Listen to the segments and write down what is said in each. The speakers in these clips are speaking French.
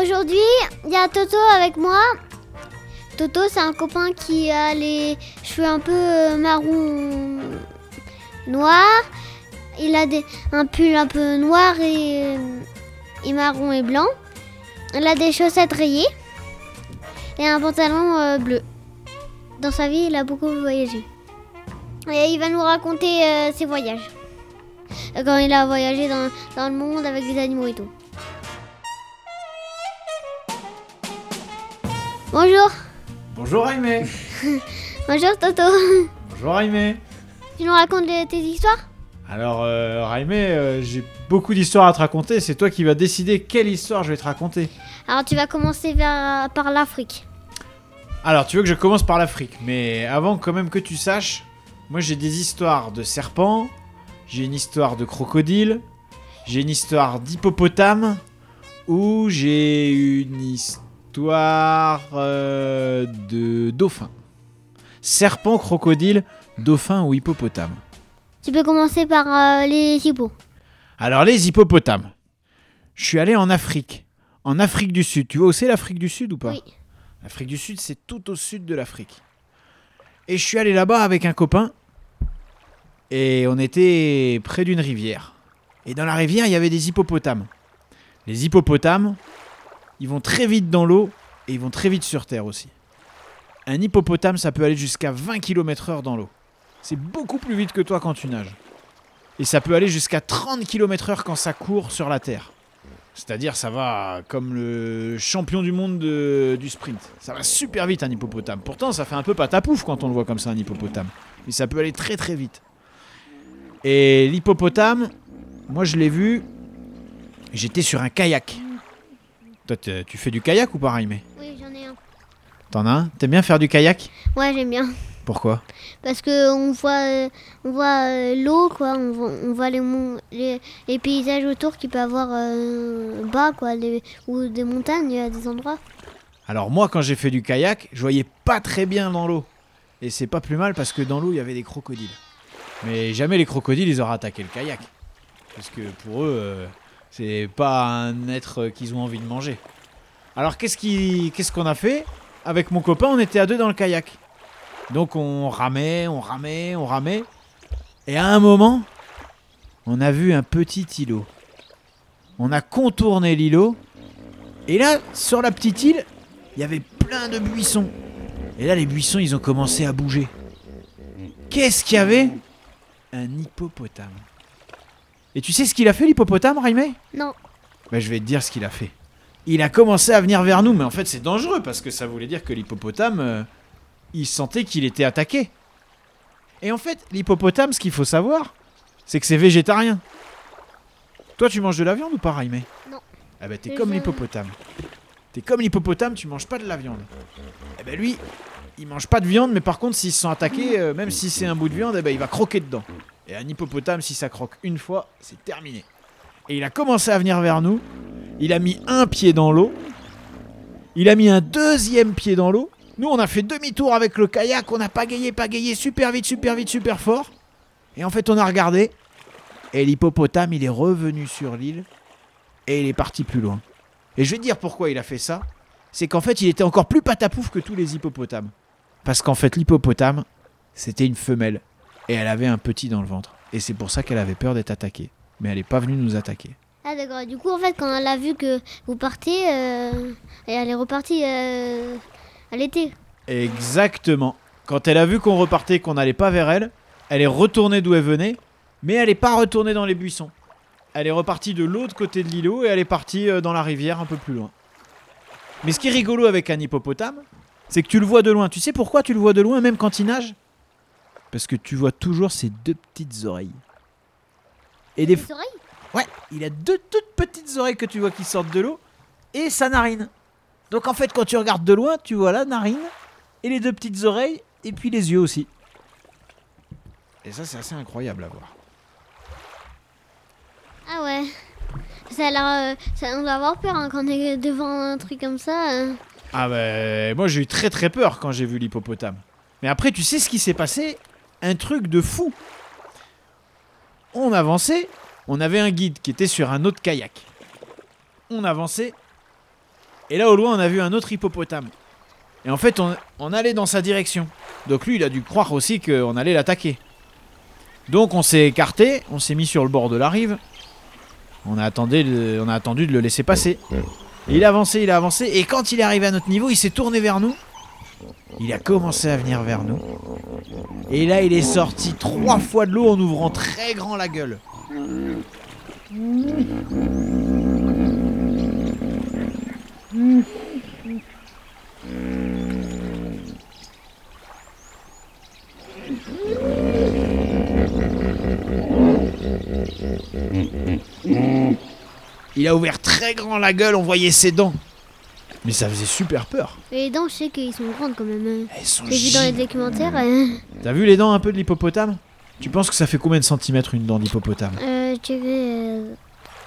Aujourd'hui, il y a Toto avec moi. Toto, c'est un copain qui a les cheveux un peu euh, marron noirs. Il a des, un pull un peu noir et, euh, et marron et blanc. Il a des chaussettes rayées et un pantalon euh, bleu. Dans sa vie, il a beaucoup voyagé. Et il va nous raconter ses voyages. Quand il a voyagé dans, dans le monde avec des animaux et tout. Bonjour, Bonjour Aimé bonjour Toto. Bonjour Aimé Tu nous racontes les- tes histoires? Alors euh, Raimé, euh, j'ai beaucoup d'histoires à te raconter, c'est toi qui vas décider quelle histoire je vais te raconter. Alors tu vas commencer vers, par l'Afrique. Alors tu veux que je commence par l'Afrique, mais avant quand même que tu saches, moi j'ai des histoires de serpents, j'ai une histoire de crocodile, j'ai une histoire d'hippopotame, ou j'ai une histoire euh, de dauphin. Serpent, crocodile, dauphin ou hippopotame. Tu peux commencer par euh, les hippos. Alors les hippopotames. Je suis allé en Afrique. En Afrique du Sud. Tu vois où c'est l'Afrique du Sud ou pas? Oui. L'Afrique du Sud, c'est tout au sud de l'Afrique. Et je suis allé là-bas avec un copain. Et on était près d'une rivière. Et dans la rivière, il y avait des hippopotames. Les hippopotames, ils vont très vite dans l'eau et ils vont très vite sur terre aussi. Un hippopotame, ça peut aller jusqu'à 20 km/h dans l'eau. C'est beaucoup plus vite que toi quand tu nages. Et ça peut aller jusqu'à 30 km/h quand ça court sur la terre. C'est-à-dire, ça va comme le champion du monde de- du sprint. Ça va super vite un hippopotame. Pourtant, ça fait un peu patapouf quand on le voit comme ça, un hippopotame. Mais ça peut aller très très vite. Et l'hippopotame, moi je l'ai vu, j'étais sur un kayak. Toi, tu fais du kayak ou pas, Raimé? Oui, j'en ai un. T'en as un? T'aimes bien faire du kayak? Ouais, j'aime bien. Pourquoi? Parce que on voit, euh, on voit euh, l'eau, quoi. On voit, on voit les, mon- les, les paysages autour qu'il peut avoir euh, bas, quoi. les- ou des montagnes à des endroits. Alors moi, quand j'ai fait du kayak, je voyais pas très bien dans l'eau. Et c'est pas plus mal parce que dans l'eau, il y avait des crocodiles. Mais jamais les crocodiles, ils auraient attaqué le kayak. Parce que pour eux, c'est pas un être qu'ils ont envie de manger. Alors qu'est-ce qu'on a fait? Avec mon copain, on était à deux dans le kayak. Donc on ramait, on ramait, on ramait. Et à un moment, on a vu un petit îlot. On a contourné l'îlot. Et là, sur la petite île, il y avait plein de buissons. Et là, les buissons, ils ont commencé à bouger. Qu'est-ce qu'il y avait? Un hippopotame. Et tu sais ce qu'il a fait, l'hippopotame, Raimé? Non. ben, Je vais te dire ce qu'il a fait. Il a commencé à venir vers nous, mais en fait, c'est dangereux parce que ça voulait dire que l'hippopotame, euh, il sentait qu'il était attaqué. Et en fait, l'hippopotame, ce qu'il faut savoir, c'est que c'est végétarien. Toi, tu manges de la viande ou pas, Raimé? Non. Ah ben, t'es comme l'hippopotame. T'es comme l'hippopotame, tu manges pas de la viande. Eh ben lui, il mange pas de viande, mais par contre, s'il se sent attaqué, euh, même si c'est un bout de viande, eh ben, il va croquer dedans. Et un hippopotame, si ça croque une fois, c'est terminé. Et il a commencé à venir vers nous. Il a mis un pied dans l'eau. Il a mis un deuxième pied dans l'eau. Nous, on a fait demi-tour avec le kayak. On a pagayé, pagayé super vite, super vite, super fort. Et en fait, on a regardé. Et l'hippopotame, il est revenu sur l'île. Et il est parti plus loin. Et je vais dire pourquoi il a fait ça. C'est qu'en fait, il était encore plus patapouf que tous les hippopotames. Parce qu'en fait, l'hippopotame, c'était une femelle. Et elle avait un petit dans le ventre. Et c'est pour ça qu'elle avait peur d'être attaquée. Mais elle n'est pas venue nous attaquer. Ah d'accord. Du coup, en fait, quand elle a vu que vous partez, euh, et elle est repartie euh, à l'été. Exactement. Quand elle a vu qu'on repartait, qu'on n'allait pas vers elle, elle est retournée d'où elle venait, mais elle n'est pas retournée dans les buissons. Elle est repartie de l'autre côté de l'îlot et elle est partie euh, dans la rivière un peu plus loin. Mais ce qui est rigolo avec un hippopotame, c'est que tu le vois de loin. Tu sais pourquoi tu le vois de loin, même quand il nage? Parce que tu vois toujours ses deux petites oreilles. Et des, Les oreilles Ouais, il a deux toutes petites oreilles que tu vois qui sortent de l'eau et sa narine. Donc en fait, quand tu regardes de loin, tu vois la narine et les deux petites oreilles et puis les yeux aussi. Et ça, c'est assez incroyable à voir. Ah ouais. Ça a l'air. euh, ça, on doit avoir peur hein, quand on est devant un truc comme ça. euh. Ah bah, moi j'ai eu très très peur quand j'ai vu l'hippopotame. Mais après, tu sais ce qui s'est passé Un truc de fou. On avançait, on avait un guide qui était sur un autre kayak. On avançait, et là au loin on a vu un autre hippopotame. Et en fait, on, on allait dans sa direction. Donc lui, il a dû croire aussi qu'on allait l'attaquer. Donc on s'est écarté, on s'est mis sur le bord de la rive. On a, attendu de- on a attendu de le laisser passer. Et il a avancé, il a avancé, et quand il est arrivé à notre niveau, il s'est tourné vers nous. Il a commencé à venir vers nous. Et là, il est sorti trois fois de l'eau en ouvrant très grand la gueule. Il a ouvert très grand la gueule, on voyait ses dents. Mais ça faisait super peur. Et les dents, je sais qu'ils sont grandes quand même. hein. Elles sont J'ai vu dans les documentaires. euh, T'as vu les dents un peu de l'hippopotame? Tu penses que ça fait combien de centimètres une dent d'hippopotame? Euh, je dirais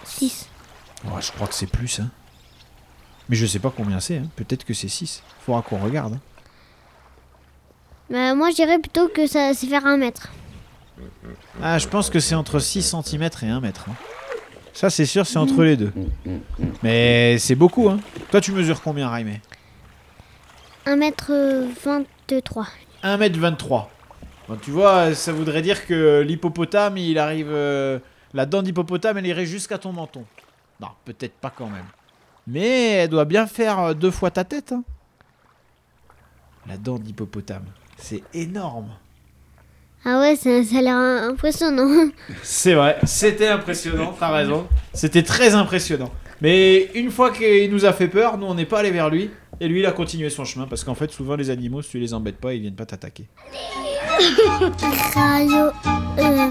6. Ouais, Je crois que c'est plus. Hein. Mais je sais pas combien c'est. hein. Peut-être que c'est 6. Faudra qu'on regarde. hein. Bah, moi, je dirais plutôt que ça c'est faire un mètre. Ah, je pense que c'est entre 6 cm et 1 mètre. hein. Ça, c'est sûr, c'est entre les deux. Mais c'est beaucoup. Hein. Toi, tu mesures combien, Raimé 1 mètre euh, 23. 1m23. Bon, tu vois, ça voudrait dire que l'hippopotame, il arrive. euh, la dent d'hippopotame, elle irait jusqu'à ton menton. Non, peut-être pas quand même. Mais elle doit bien faire euh, deux fois ta tête. hein. La dent d'hippopotame. C'est énorme. Ah ouais, ça, ça a l'air impressionnant. C'est vrai, c'était impressionnant, t'as raison. C'était très impressionnant. Mais une fois qu'il nous a fait peur, nous on n'est pas allé vers lui. Et lui il a continué son chemin parce qu'en fait souvent les animaux si tu les embêtes pas ils viennent pas t'attaquer. Radio euh,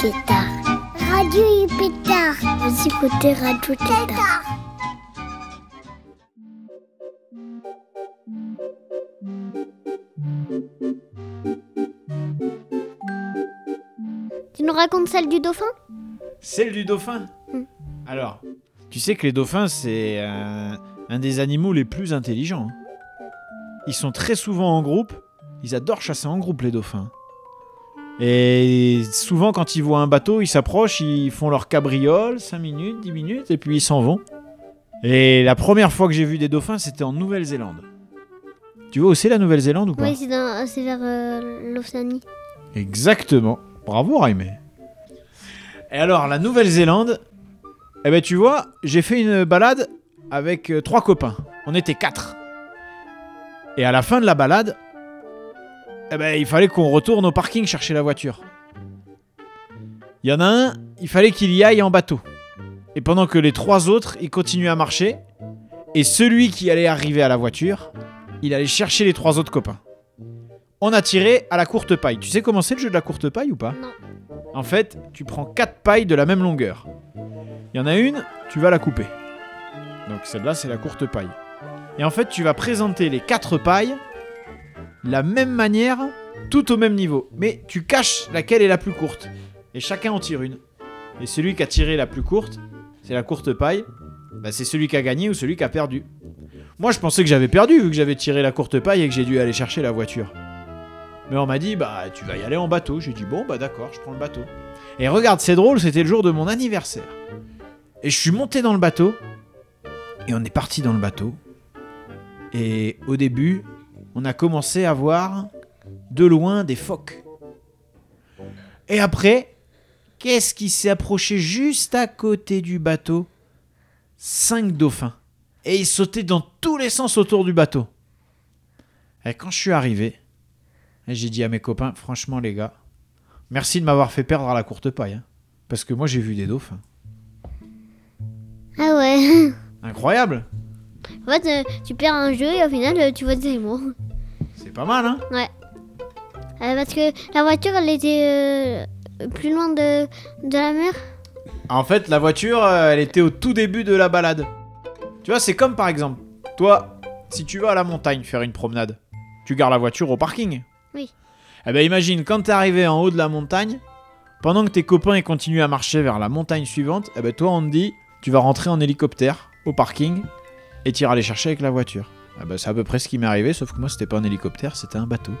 Tétard. Radio Pétard. Vous écoutez Radio. Racontes celle du dauphin Celle du dauphin Hmm. Alors, tu sais que les dauphins c'est euh, un des animaux les plus intelligents. hein. Ils sont très souvent en groupe, ils adorent chasser en groupe les dauphins. Et souvent quand ils voient un bateau, ils s'approchent, ils font leur cabriole, 5 minutes, 10 minutes, et puis ils s'en vont. Et la première fois que j'ai vu des dauphins, c'était en Nouvelle-Zélande. Tu vois où c'est la Nouvelle-Zélande ou pas Oui, c'est c'est vers euh, l'Océanie. Exactement. Bravo Raimé. Et alors, la Nouvelle-Zélande, eh ben tu vois, j'ai fait une balade avec euh, trois copains. On était quatre. Et à la fin de la balade, eh ben il fallait qu'on retourne au parking chercher la voiture. Il y en a un, il fallait qu'il y aille en bateau. Et pendant que les trois autres, ils continuaient à marcher. Et celui qui allait arriver à la voiture, il allait chercher les trois autres copains. On a tiré à la courte paille. Tu sais comment c'est le jeu de la courte paille ou pas Non. En fait, tu prends quatre pailles de la même longueur. Il y en a une, tu vas la couper. Donc celle-là, c'est la courte paille. Et en fait, tu vas présenter les quatre pailles la même manière, tout au même niveau. Mais tu caches laquelle est la plus courte. Et chacun en tire une. Et celui qui a tiré la plus courte, c'est la courte paille, bah, c'est celui qui a gagné ou celui qui a perdu. Moi, je pensais que j'avais perdu vu que j'avais tiré la courte paille et que j'ai dû aller chercher la voiture. Mais on m'a dit, bah, tu vas y aller en bateau. J'ai dit, bon, bah, d'accord, je prends le bateau. Et regarde, c'est drôle, c'était le jour de mon anniversaire. Et je suis monté dans le bateau. Et on est parti dans le bateau. Et au début, on a commencé à voir de loin des phoques. Et après, qu'est-ce qui s'est approché juste à côté du bateau? Cinq dauphins. Et ils sautaient dans tous les sens autour du bateau. Et quand je suis arrivé, j'ai dit à mes copains, franchement les gars, merci de m'avoir fait perdre à la courte paille. hein. parce que moi j'ai vu des dauphins. Ah ouais. Incroyable En fait, euh, tu perds un jeu et au final, euh, tu vois des animaux. C'est pas mal, hein Euh, parce que la voiture, elle était euh, plus loin de, de la mer. En fait, la voiture, elle était au tout début de la balade. Tu vois, c'est comme par exemple, Toi, si tu vas à la montagne faire une promenade, tu gardes la voiture au parking. Oui. Eh ben imagine, quand t'es arrivé en haut de la montagne, pendant que tes copains ils continuent à marcher vers la montagne suivante, eh ben toi on te dit, tu vas rentrer en hélicoptère au parking et t'iras les chercher avec la voiture. Eh ben, c'est à peu près ce qui m'est arrivé, sauf que moi c'était pas un hélicoptère, c'était un bateau.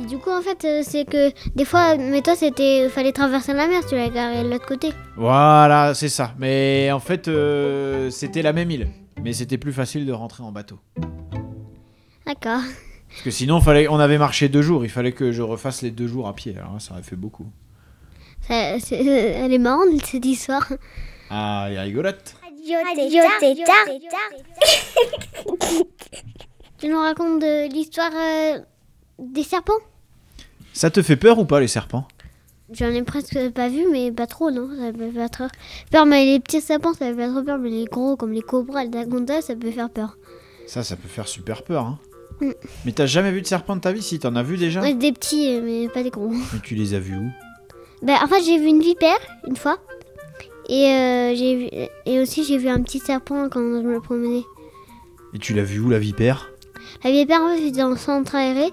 Et du coup, en fait, euh, c'est que des fois, mais toi, c'était. Fallait traverser la mer, tu l'as garé de l'autre côté. Voilà, c'est ça. Mais en fait, euh, c'était la même île. Mais c'était plus facile de rentrer en bateau. D'accord. Parce que sinon, fallait, on avait marché deux jours. Il fallait que je refasse les deux jours à pied. Alors là, ça aurait fait beaucoup. Ça- c'est- euh, Elle est marrante, cette histoire. Ah, elle est rigolote. Radio Tétard. Tu nous racontes de l'histoire euh, des serpents? Ça te fait peur ou pas, les serpents? J'en ai presque pas vu, mais pas trop, non Ça peut faire trop peur. Mais les petits serpents, ça peut faire trop peur. Mais les gros, comme les cobras, les dagondas, ça peut faire peur. Ça, ça peut faire super peur. Hein. Mm. Mais t'as jamais vu de serpent de ta vie Si, t'en as vu déjà Ouais, des petits, euh, mais pas des gros. Mais tu les as vus où? Ben, en fait, j'ai vu une vipère une fois. Et, euh, j'ai vu, et aussi, j'ai vu un petit serpent quand je me promenais. Et tu l'as vu où, la vipère? La vipère, en fait, c'était dans le centre aéré.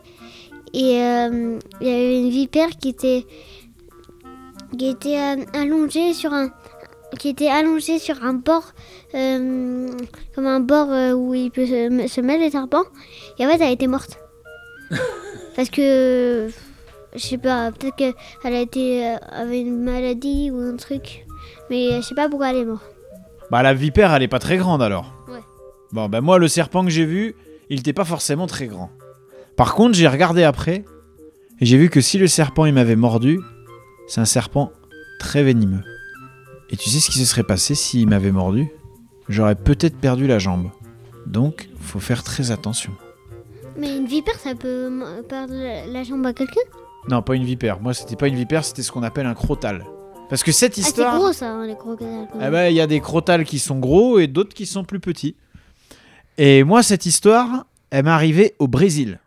Et euh, il y avait une vipère qui était, qui était allongée sur un qui était allongée sur un bord euh, comme un bord euh, où il peut se, se mettre les serpents et en fait elle été morte parce que je sais pas peut-être qu'elle a été euh, avait une maladie ou un truc mais je sais pas pourquoi elle est morte Bah, la vipère, elle est pas très grande alors. Ouais. Bon, bah, moi, le serpent que j'ai vu, il était pas forcément très grand. Par contre, j'ai regardé après, et j'ai vu que si le serpent il m'avait mordu, c'est un serpent très venimeux. Et tu sais ce qui se serait passé s'il m'avait mordu? J'aurais peut-être perdu la jambe. Donc, faut faire très attention. mais une vipère ça peut perdre la, jambe à quelqu'un? Non, pas une vipère. Moi, c'était pas une vipère, c'était ce qu'on appelle un crotal. Parce que cette ah c'est histoire. gros ça hein, les crocodiles Eh ben, il y a des crotales qui sont gros et d'autres qui sont plus petits. Et moi, cette histoire, elle m'est arrivée au Brésil.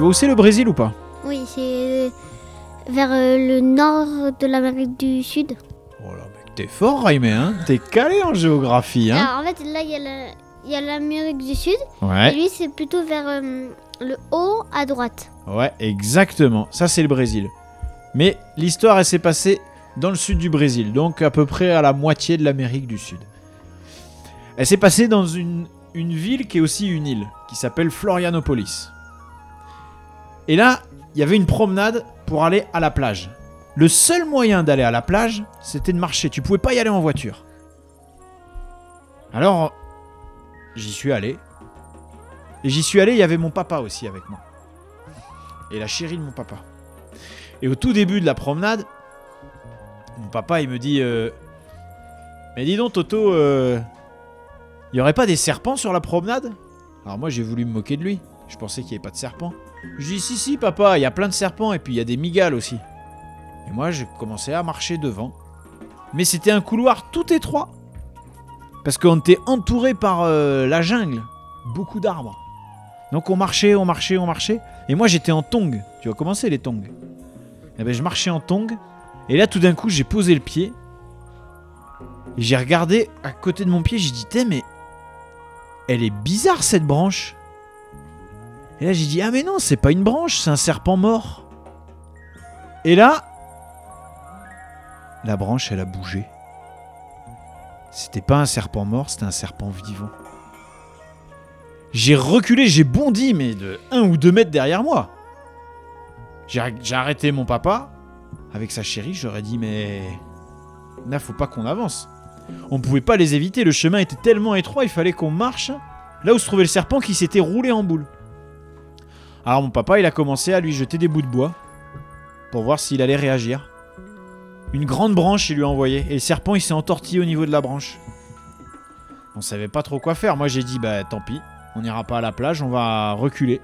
Vois où c'est le Brésil ou pas Oui, c'est vers euh, le nord de l'Amérique du Sud. Oh là, mec, t'es fort, Raimé, hein T'es calé en géographie, hein Alors en fait, là, il y a la- l'Amérique du Sud. Et Ouais, lui, c'est plutôt vers euh, le haut à droite. ouais, exactement. Ça, c'est le Brésil. Mais l'histoire, elle s'est passée dans le sud du Brésil, donc à peu près à la moitié de l'Amérique du Sud. Elle s'est passée dans une, une ville qui est aussi une île, qui s'appelle Florianopolis. Et là, il y avait une promenade pour aller à la plage. Le seul moyen d'aller à la plage, c'était de marcher. Tu pouvais pas y aller en voiture. Alors, j'y suis allé. Et j'y suis allé, il y avait mon papa aussi avec moi. Et la chérie de mon papa. Et au tout début de la promenade, mon papa, il me dit euh, Mais dis donc, Toto, euh, il aurait pas des serpents sur la promenade? Alors moi, j'ai voulu me moquer de lui. Je pensais qu'il n'y avait pas de serpents. Je dis Si, si, papa, il y a plein de serpents et puis il y a des migales aussi. Et moi, j'ai commencé à marcher devant. Mais c'était un couloir tout étroit. Parce qu'on était entouré par euh, la jungle. Beaucoup d'arbres. Donc on marchait, on marchait, on marchait. Et moi j'étais en tongs. Tu vois comment c'est les tongs? Eh ben je marchais en tongs. Et là tout d'un coup j'ai posé le pied. Et j'ai regardé à côté de mon pied, j'ai dit mais elle est bizarre cette branche. Et là j'ai dit Ah mais non, c'est pas une branche, c'est un serpent mort. Et là, la branche elle a bougé. C'était pas un serpent mort, c'était un serpent vivant. J'ai reculé, j'ai bondi, mais de 1 ou 2 mètres derrière moi. J'ai arrêté mon papa. Avec sa chérie, j'aurais dit, mais. Là, faut pas qu'on avance. On pouvait pas les éviter, le chemin était tellement étroit, il fallait qu'on marche là où se trouvait le serpent qui s'était roulé en boule. Alors mon papa, il a commencé à lui jeter des bouts de bois pour voir s'il allait réagir. Une grande branche, il lui a envoyé, et le serpent, il s'est entortillé au niveau de la branche. On savait pas trop quoi faire. Moi, j'ai dit, bah tant pis, on n'ira pas à la plage, on va reculer.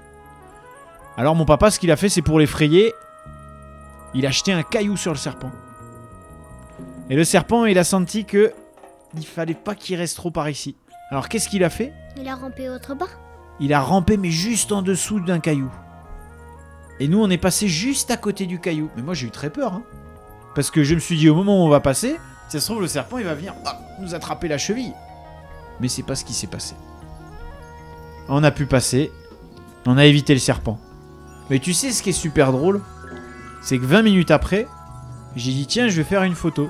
Alors mon papa, ce qu'il a fait, c'est pour l'effrayer, il a jeté un caillou sur le serpent. Et le serpent, il a senti que il fallait pas qu'il reste trop par ici. Alors qu'est-ce qu'il a fait? Il a rampé autre part. Il a rampé mais juste en dessous d'un caillou. Et nous on est passé juste à côté du caillou. Mais moi j'ai eu très peur. hein. Parce que je me suis dit au moment où on va passer, si ça se trouve le serpent il va venir ah, nous attraper la cheville. Mais c'est pas ce qui s'est passé. On a pu passer. On a évité le serpent. Mais tu sais ce qui est super drôle? C'est que 20 minutes après, j'ai dit tiens je vais faire une photo.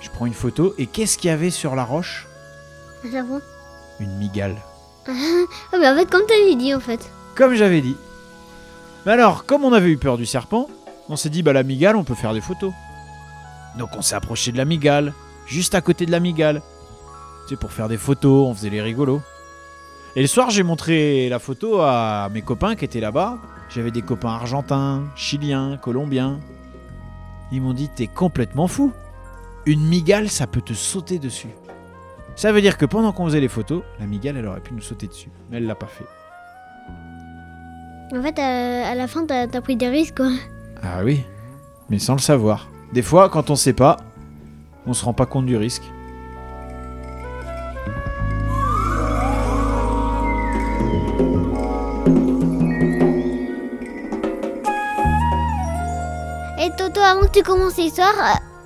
Je prends une photo et qu'est-ce qu'il y avait sur la roche? J'avoue. Une migale. Ah, mais en fait, comme t'avais dit, en fait. Comme j'avais dit. Mais alors, comme on avait eu peur du serpent, on s'est dit bah la migale, on peut faire des photos. Donc on s'est approché de la migale, juste à côté de la migale. Tu sais, pour faire des photos, on faisait les rigolos. Et le soir, j'ai montré la photo à mes copains qui étaient là-bas. J'avais des copains argentins, chiliens, colombiens. Ils m'ont dit t'es complètement fou. Une migale, ça peut te sauter dessus. Ça veut dire que pendant qu'on faisait les photos, la migale, elle aurait pu nous sauter dessus. Mais elle l'a pas fait. En fait, euh, à la fin, t'as pris des risques, quoi. Ah oui, mais sans le savoir. Des fois, quand on sait pas, on se rend pas compte du risque. Et Toto, avant que tu commences l'histoire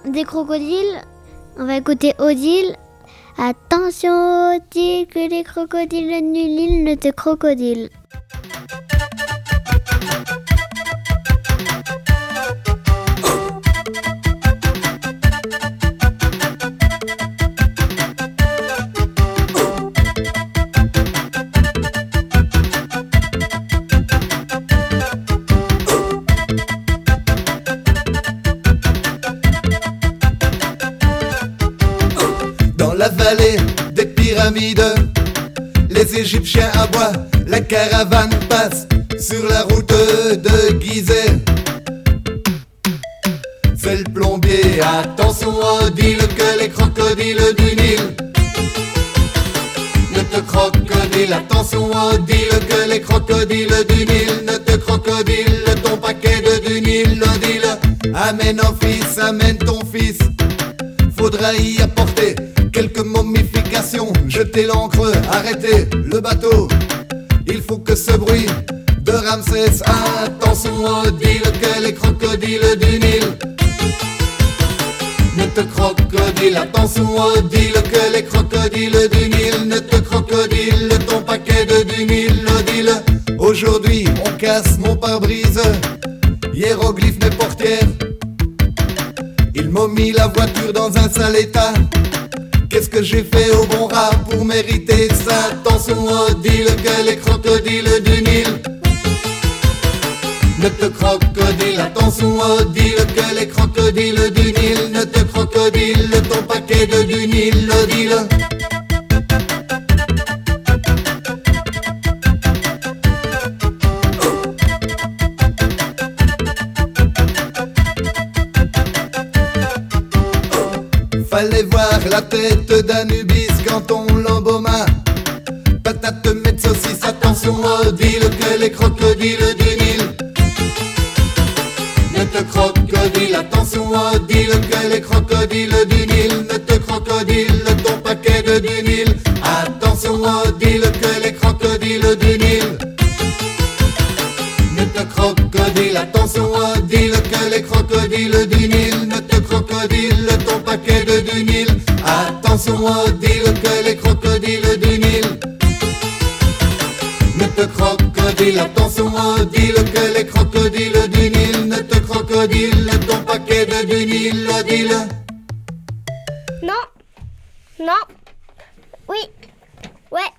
euh, des crocodiles, on va écouter Odile. Attention, Odile, que les crocodiles de l'île ne te crocodilent. Caravane passe sur la route de Gizeh. C'est le plombier, attention Odile que les crocodiles du Nil ne te crocodile, attention Odile que les crocodiles du Nil ne te crocodile ton paquet de du Nil, Odile. Amène un fils, amène ton fils faudra y apporter quelques momifications. Jeter l'encre, arrêter le bateau. Il faut que ce bruit de Ramsès, attention Odile que les crocodiles du Nil ne te crocodile, attention Odile que les crocodiles du Nil ne te crocodile ton paquet de du Nil, Odile. Aujourd'hui on casse mon pare-brise, hiéroglyphe mes portières. Ils m'ont mis la voiture dans un sale état. Qu'est-ce que j'ai fait au bon rat pour mériter ça? Attention Odile que les crocodiles du Nil. Ne te crocodile, attention Odile que les crocodiles du Nil. Ne te crocodile ton paquet de du Nil, Odile. Fallait voir la tête d'Anubis quand on l'embauma. Patate, mettre saucisse, attention Odile que les crocodiles du Nil ne te crocodile, attention Odile que les crocodiles du Nil ne te crocodile ton paquet de du Nil. Attention Odile que les crocodiles du Nil ne te crocodile, attention Odile que les crocodiles du Nil ne te crocodile Attention Odile que les crocodiles du Nil ne te crocodile, attention Odile que les crocodiles du Nil ne te crocodile ton paquet de du Nil, Odile. Non. Non. Oui. Ouais.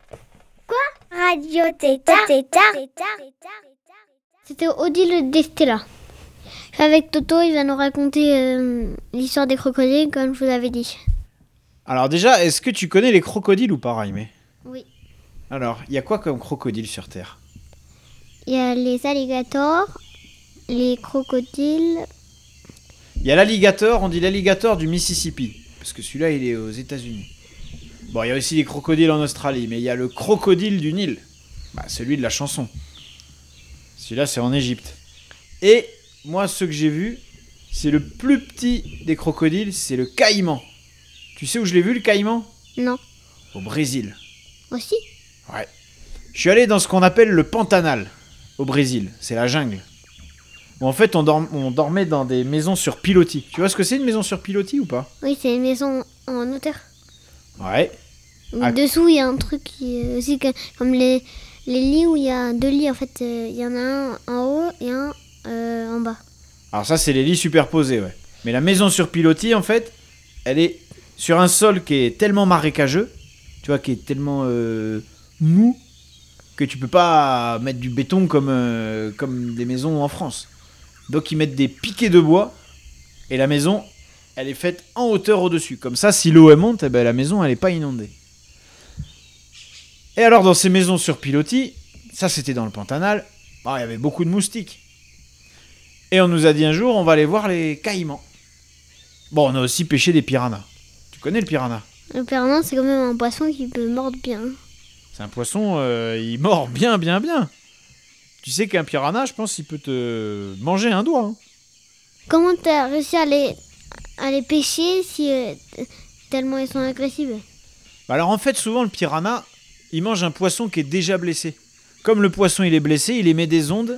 Quoi? Radio Tétard. Tétard. C'était Odile d'Estella. Avec Toto, il va nous raconter euh, l'histoire des crocodiles, comme je vous avais dit. Alors déjà, est-ce que tu connais les crocodiles ou pas, Raimé? Oui. Alors, il y a quoi comme crocodile sur Terre? Il y a les alligators, les crocodiles. Il y a l'alligator, on dit l'alligator du Mississippi, parce que celui-là, il est aux États-Unis. Bon, il y a aussi les crocodiles en Australie, mais il y a le crocodile du Nil, bah, celui de la chanson. Celui-là, c'est en Égypte. Et moi, ce que j'ai vu, c'est le plus petit des crocodiles, c'est le caïman. Tu sais où je l'ai vu, le caïman? Non. au Brésil. Aussi? Ouais. Je suis allé dans ce qu'on appelle le Pantanal, au Brésil. C'est la jungle. Où en fait, on, dorm- on dormait dans des maisons sur pilotis. Tu vois ce que c'est une maison sur pilotis ou pas? Oui, c'est une maison en hauteur. Ouais. Ou Ah. Dessous, il y a un truc qui est aussi que- comme les, les lits où il y a deux lits. En fait, euh, il y en a un en haut et un euh, en bas. Alors ça, c'est les lits superposés, ouais. Mais la maison sur pilotis, en fait, elle est sur un sol qui est tellement marécageux, tu vois, qui est tellement euh, mou, que tu peux pas mettre du béton comme, euh, comme des maisons en France. Donc ils mettent des piquets de bois, et la maison, elle est faite en hauteur au-dessus. Comme ça, si l'eau monte, eh ben, la maison, elle n'est pas inondée. Et alors, dans ces maisons sur pilotis, ça c'était dans le Pantanal, bah, il y avait beaucoup de moustiques. Et on nous a dit un jour, on va aller voir les caïmans. Bon, on a aussi pêché des piranhas. Connais le piranha Le piranha, c'est quand même un poisson qui peut mordre bien. C'est un poisson, euh, il mord bien, bien, bien. Tu sais qu'un piranha, je pense, il peut te manger un doigt. hein. Comment t'as réussi à les, à les pêcher si euh, tellement ils sont agressifs? Bah alors en fait, souvent, le piranha, il mange un poisson qui est déjà blessé. Comme le poisson, il est blessé, il émet des ondes.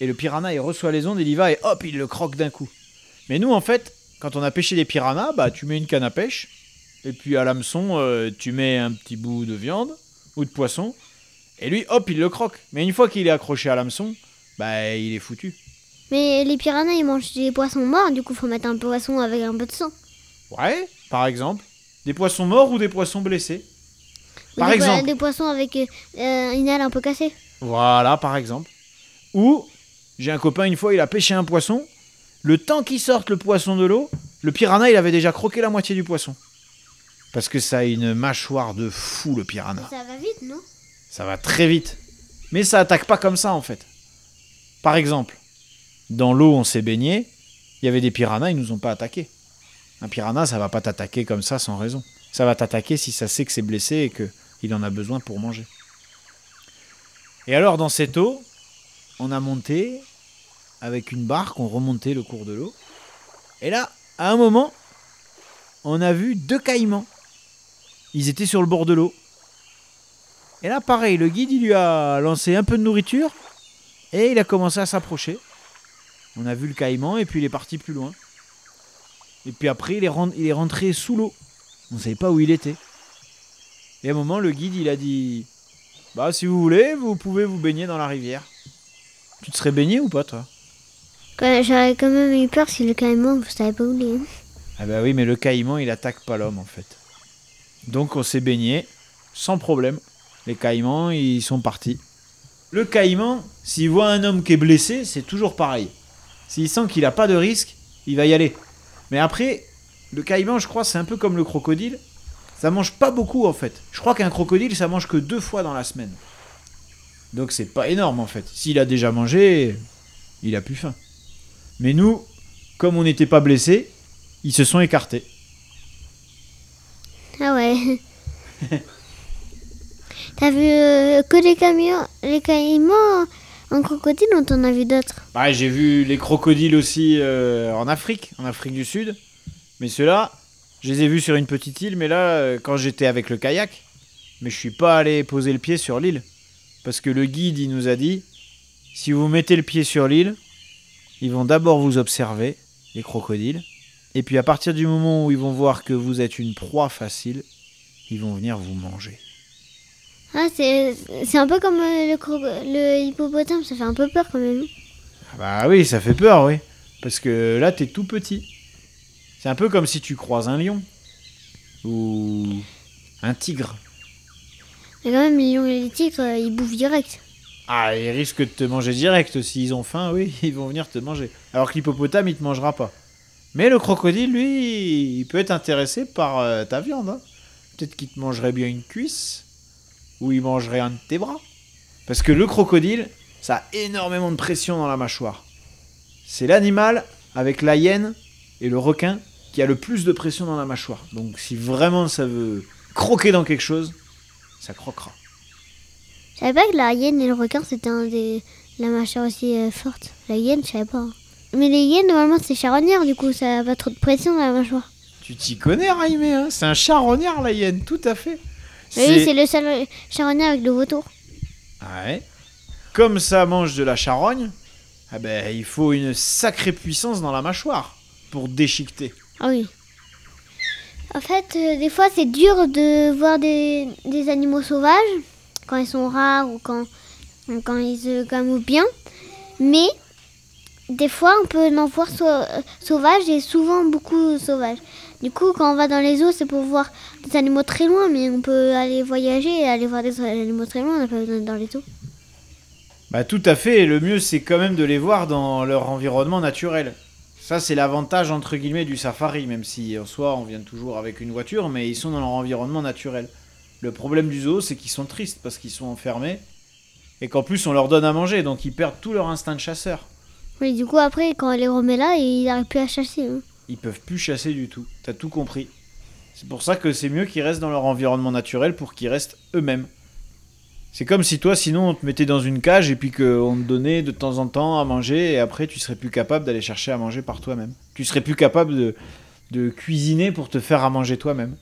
Et le piranha, il reçoit les ondes, il y va et hop, il le croque d'un coup. Mais nous, en fait, quand on a pêché des piranhas, bah tu mets une canne à pêche. Et puis à l'hameçon, euh, tu mets un petit bout de viande ou de poisson. Et lui, hop, il le croque. Mais une fois qu'il est accroché à l'hameçon, bah il est foutu. Mais les piranhas, ils mangent des poissons morts, du coup, faut mettre un poisson avec un peu de sang. Ouais, par exemple. Des poissons morts ou des poissons blessés. Par des, po- exemple. des poissons avec euh, une aile un peu cassée. Voilà, par exemple. Ou, j'ai un copain, une fois, il a pêché un poisson. Le temps qu'il sorte le poisson de l'eau, le piranha, il avait déjà croqué la moitié du poisson. Parce que ça a une mâchoire de fou, le piranha. Ça va vite, non? Ça va très vite. Mais ça attaque pas comme ça, en fait. Par exemple, dans l'eau, on s'est baigné. Il y avait des piranhas, ils nous ont pas attaqués. Un piranha, ça va pas t'attaquer comme ça sans raison. Ça va t'attaquer si ça sait que c'est blessé et que il en a besoin pour manger. Et alors, dans cette eau, on a monté avec une barque, on remontait le cours de l'eau. Et là, à un moment, on a vu deux caïmans. Ils étaient sur le bord de l'eau. Et là, pareil, le guide, il lui a lancé un peu de nourriture et il a commencé à s'approcher. On a vu le caïman et puis il est parti plus loin. Et puis après, il est, rentré sous l'eau. On ne savait pas où il était. Et à un moment, le guide, il a dit Bah, si vous voulez, vous pouvez vous baigner dans la rivière. Tu te serais baigné ou pas, toi? J'aurais quand même eu peur si le caïman, vous savez pas où est. Ah, bah oui, mais le caïman, il attaque pas l'homme, en fait. Donc, on s'est baigné sans problème. Les caïmans, ils sont partis. Le caïman, s'il voit un homme qui est blessé, c'est toujours pareil. S'il sent qu'il n'a pas de risque, il va y aller. Mais après, le caïman, je crois, c'est un peu comme le crocodile. Ça mange pas beaucoup en fait. Je crois qu'un crocodile, ça mange que deux fois dans la semaine. Donc c'est pas énorme en fait. S'il a déjà mangé, il a plus faim. Mais nous, comme on n'était pas blessés, ils se sont écartés. Ah ouais. T'as vu euh, que les camions, les caïmans en crocodile ou t'en as vu d'autres? Bah, j'ai vu les crocodiles aussi euh, en Afrique, en Afrique du Sud. Mais ceux-là, je les ai vus sur une petite île. Mais là, euh, quand j'étais avec le kayak, mais je suis pas allé poser le pied sur l'île. Parce que le guide, il nous a dit, si vous mettez le pied sur l'île, ils vont d'abord vous observer, les crocodiles. Et puis à partir du moment où ils vont voir que vous êtes une proie facile, ils vont venir vous manger. Ah, c'est un peu comme euh, le, le hippopotame, ça fait un peu peur quand même. Ah Bah oui, ça fait peur, oui. Parce que là, t'es tout petit. C'est un peu comme si tu croises un lion. Ou un tigre. Mais quand même, les lions et les tigres, euh, ils bouffent direct. Ah, ils risquent de te manger direct. S'ils ont faim, oui, ils vont venir te manger. Alors que l'hippopotame, il te mangera pas. Mais le crocodile, lui, il peut être intéressé par euh, ta viande. hein. Peut-être qu'il te mangerait bien une cuisse. Ou il mangerait un de tes bras. Parce que le crocodile, ça a énormément de pression dans la mâchoire. C'est l'animal, avec la hyène et le requin, qui a le plus de pression dans la mâchoire. Donc si vraiment ça veut croquer dans quelque chose, ça croquera. Je savais pas que la hyène et le requin, c'était un des la mâchoire aussi euh, forte. La hyène, je savais pas. hein. Mais les hyènes, normalement, c'est charognard, du coup, ça a pas trop de pression dans la mâchoire. Tu t'y connais, Raimé, hein C'est un charognard, la hyène, tout à fait. Oui, c'est le seul charognard avec le vautour. Ouais. Comme ça mange de la charogne, ah ben, il faut une sacrée puissance dans la mâchoire pour déchiqueter. Ah oui. En fait, euh, des fois, c'est dur de voir des, des animaux sauvages quand ils sont rares ou quand, quand ils se bien. Mais des fois, on peut en voir sau- sauvages et souvent beaucoup sauvages. Du coup, quand on va dans les eaux, c'est pour voir des animaux très loin, mais on peut aller voyager et aller voir des animaux très loin, on n'a pas besoin dans les eaux. Bah tout à fait, et le mieux c'est quand même de les voir dans leur environnement naturel. Ça c'est l'avantage entre guillemets du safari, même si en soi on vient toujours avec une voiture, mais ils sont dans leur environnement naturel. Le problème du zoo c'est qu'ils sont tristes parce qu'ils sont enfermés, et qu'en plus on leur donne à manger, donc ils perdent tout leur instinct de chasseur. Oui, du coup, après, quand on les remet là, ils n'arrivent plus à chasser. hein. Ils peuvent plus chasser du tout, t'as tout compris. C'est pour ça que c'est mieux qu'ils restent dans leur environnement naturel pour qu'ils restent eux-mêmes. C'est comme si toi, sinon, on te mettait dans une cage et puis qu'on te donnait de temps en temps à manger et après, tu serais plus capable d'aller chercher à manger par toi-même. Tu serais plus capable de, de cuisiner pour te faire à manger toi-même.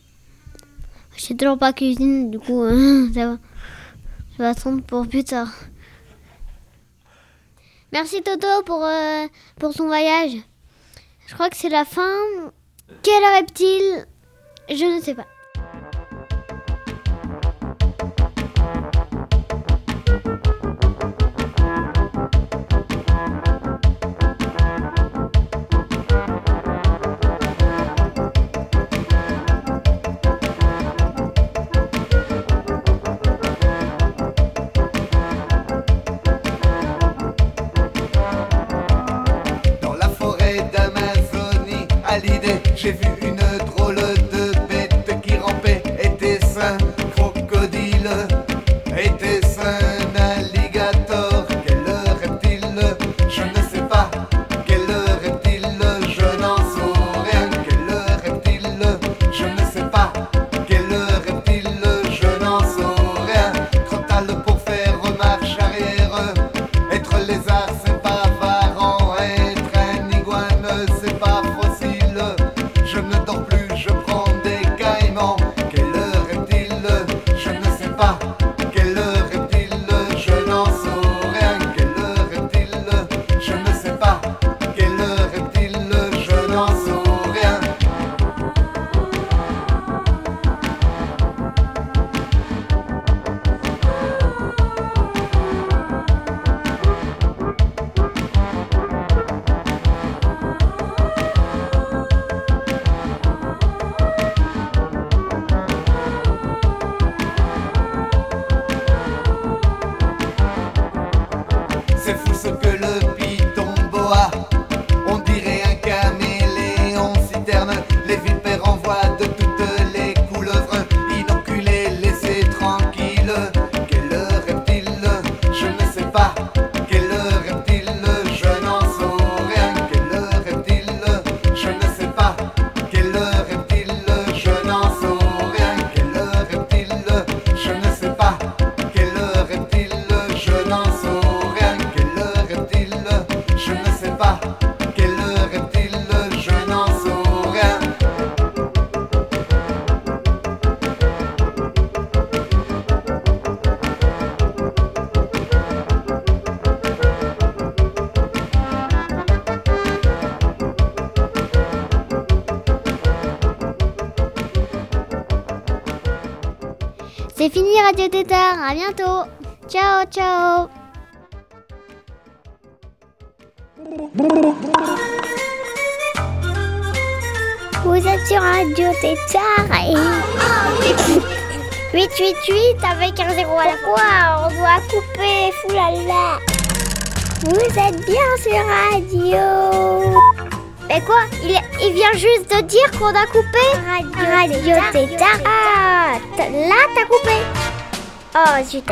Je sais toujours pas cuisiner, du coup, euh, ça va. Je vais attendre pour plus tard. Merci Toto pour, euh, pour son voyage. Je crois que c'est la fin. Quel reptile? Je ne sais pas. J'ai vu une C'est fini Radio Tétard, à bientôt. Ciao, ciao. Vous êtes sur Radio Tétard et... 888 avec un zéro à la fois, on doit couper, foulala. Vous êtes bien sur Radio... Mais quoi il, il vient juste de dire qu'on a coupé Radio, Radio Tétard. Ah, là t'as coupé. Oh, zut.